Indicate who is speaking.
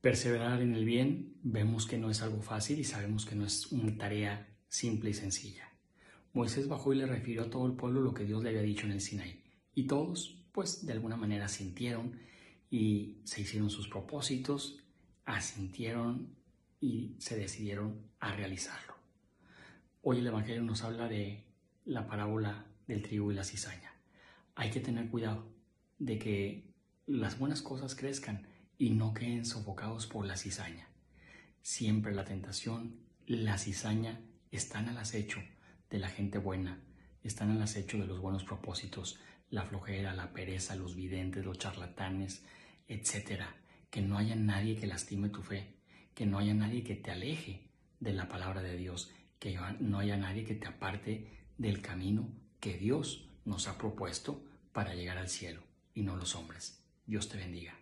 Speaker 1: Perseverar en el bien vemos que no es algo fácil y sabemos que no es una tarea simple y sencilla. Moisés bajó y le refirió a todo el pueblo lo que Dios le había dicho en el Sinaí. Y todos, pues, de alguna manera sintieron y se hicieron sus propósitos, asintieron y se decidieron a realizarlo. Hoy el Evangelio nos habla de la parábola del trigo y la cizaña. Hay que tener cuidado de que las buenas cosas crezcan y no queden sofocados por la cizaña. Siempre la tentación, la cizaña están al acecho de la gente buena, están al acecho de los buenos propósitos, la flojera, la pereza, los videntes, los charlatanes, etc. Que no haya nadie que lastime tu fe, que no haya nadie que te aleje de la palabra de Dios, que no haya nadie que te aparte del camino que Dios nos ha propuesto para llegar al cielo y no los hombres. Dios te bendiga.